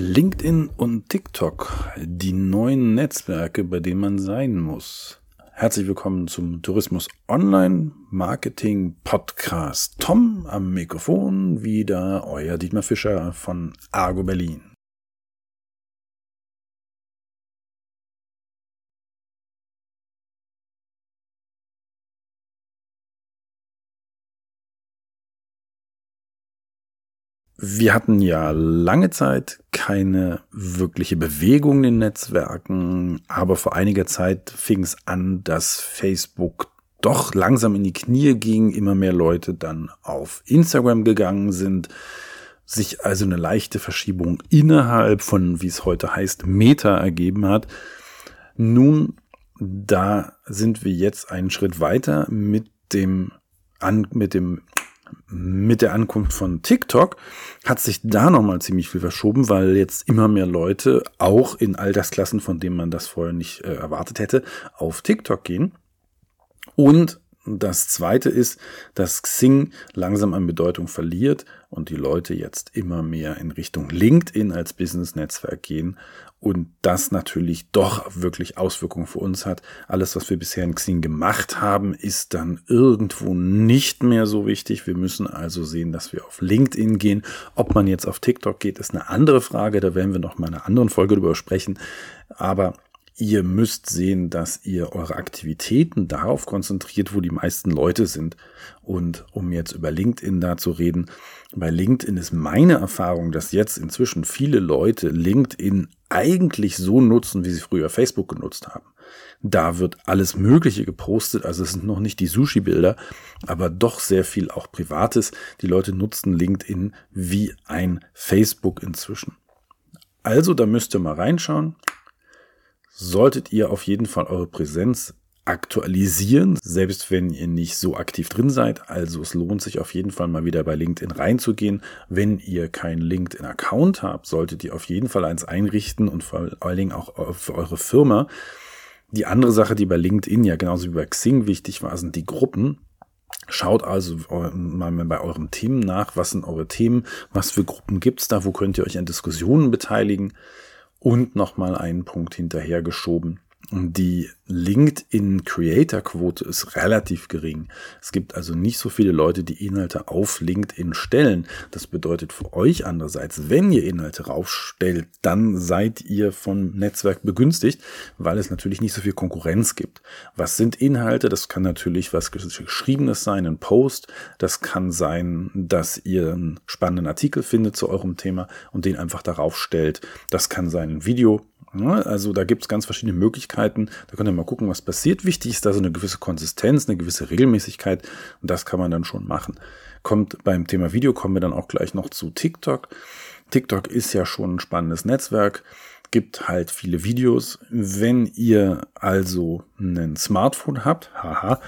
LinkedIn und TikTok, die neuen Netzwerke, bei denen man sein muss. Herzlich willkommen zum Tourismus Online Marketing Podcast. Tom am Mikrofon, wieder euer Dietmar Fischer von Argo Berlin. Wir hatten ja lange Zeit keine wirkliche Bewegung in den Netzwerken, aber vor einiger Zeit fing es an, dass Facebook doch langsam in die Knie ging, immer mehr Leute dann auf Instagram gegangen sind, sich also eine leichte Verschiebung innerhalb von, wie es heute heißt, Meta ergeben hat. Nun, da sind wir jetzt einen Schritt weiter mit dem an, mit dem mit der Ankunft von TikTok hat sich da nochmal ziemlich viel verschoben, weil jetzt immer mehr Leute, auch in Altersklassen, von denen man das vorher nicht äh, erwartet hätte, auf TikTok gehen. Und das zweite ist, dass Xing langsam an Bedeutung verliert und die Leute jetzt immer mehr in Richtung LinkedIn als Business-Netzwerk gehen und das natürlich doch wirklich Auswirkungen für uns hat. Alles, was wir bisher in Xing gemacht haben, ist dann irgendwo nicht mehr so wichtig. Wir müssen also sehen, dass wir auf LinkedIn gehen. Ob man jetzt auf TikTok geht, ist eine andere Frage. Da werden wir noch mal in einer anderen Folge drüber sprechen. Aber ihr müsst sehen, dass ihr eure Aktivitäten darauf konzentriert, wo die meisten Leute sind. Und um jetzt über LinkedIn da zu reden, bei LinkedIn ist meine Erfahrung, dass jetzt inzwischen viele Leute LinkedIn eigentlich so nutzen, wie sie früher Facebook genutzt haben. Da wird alles Mögliche gepostet, also es sind noch nicht die Sushi-Bilder, aber doch sehr viel auch Privates. Die Leute nutzen LinkedIn wie ein Facebook inzwischen. Also, da müsst ihr mal reinschauen solltet ihr auf jeden Fall eure Präsenz aktualisieren, selbst wenn ihr nicht so aktiv drin seid. Also es lohnt sich auf jeden Fall mal wieder bei LinkedIn reinzugehen. Wenn ihr keinen LinkedIn-Account habt, solltet ihr auf jeden Fall eins einrichten und vor allen Dingen auch für eure Firma. Die andere Sache, die bei LinkedIn ja genauso wie bei Xing wichtig war, sind die Gruppen. Schaut also mal bei euren Themen nach, was sind eure Themen, was für Gruppen gibt's da, wo könnt ihr euch an Diskussionen beteiligen und nochmal einen Punkt hinterhergeschoben. Die LinkedIn-Creator-Quote ist relativ gering. Es gibt also nicht so viele Leute, die Inhalte auf LinkedIn stellen. Das bedeutet für euch andererseits, wenn ihr Inhalte raufstellt, dann seid ihr vom Netzwerk begünstigt, weil es natürlich nicht so viel Konkurrenz gibt. Was sind Inhalte? Das kann natürlich was Geschriebenes sein, ein Post. Das kann sein, dass ihr einen spannenden Artikel findet zu eurem Thema und den einfach darauf stellt. Das kann sein ein Video also da gibt es ganz verschiedene Möglichkeiten. Da könnt ihr mal gucken, was passiert. Wichtig ist da so eine gewisse Konsistenz, eine gewisse Regelmäßigkeit und das kann man dann schon machen. Kommt beim Thema Video kommen wir dann auch gleich noch zu TikTok. TikTok ist ja schon ein spannendes Netzwerk gibt halt viele Videos. Wenn ihr also ein Smartphone habt, haha,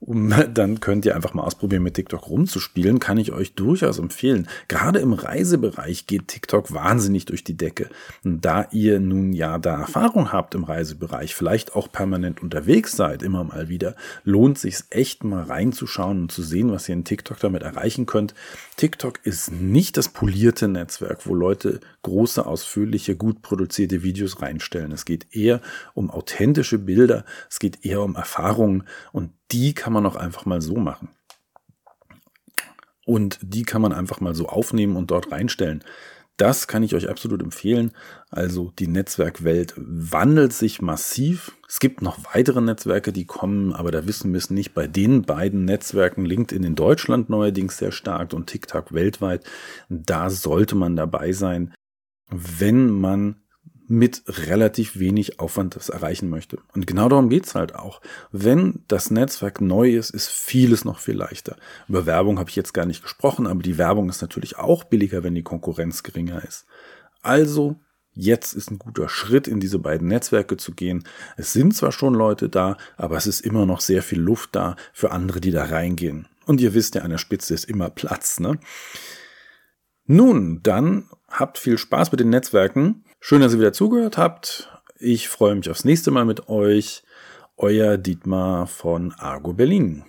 um, dann könnt ihr einfach mal ausprobieren, mit TikTok rumzuspielen. Kann ich euch durchaus empfehlen. Gerade im Reisebereich geht TikTok wahnsinnig durch die Decke. Und da ihr nun ja da Erfahrung habt im Reisebereich, vielleicht auch permanent unterwegs seid, immer mal wieder, lohnt sich echt mal reinzuschauen und zu sehen, was ihr in TikTok damit erreichen könnt. TikTok ist nicht das polierte Netzwerk, wo Leute große, ausführliche, gut produzierte Videos reinstellen. Es geht eher um authentische Bilder. Es geht eher um Erfahrungen und die kann man auch einfach mal so machen. Und die kann man einfach mal so aufnehmen und dort reinstellen. Das kann ich euch absolut empfehlen. Also die Netzwerkwelt wandelt sich massiv. Es gibt noch weitere Netzwerke, die kommen, aber da wissen wir es nicht. Bei den beiden Netzwerken, LinkedIn in Deutschland neuerdings sehr stark und TikTok weltweit, da sollte man dabei sein, wenn man mit relativ wenig Aufwand das erreichen möchte. Und genau darum geht's halt auch. Wenn das Netzwerk neu ist, ist vieles noch viel leichter. Über Werbung habe ich jetzt gar nicht gesprochen, aber die Werbung ist natürlich auch billiger, wenn die Konkurrenz geringer ist. Also, jetzt ist ein guter Schritt, in diese beiden Netzwerke zu gehen. Es sind zwar schon Leute da, aber es ist immer noch sehr viel Luft da für andere, die da reingehen. Und ihr wisst ja, an der Spitze ist immer Platz, ne? Nun, dann habt viel Spaß mit den Netzwerken. Schön, dass ihr wieder zugehört habt. Ich freue mich aufs nächste Mal mit euch. Euer Dietmar von Argo Berlin.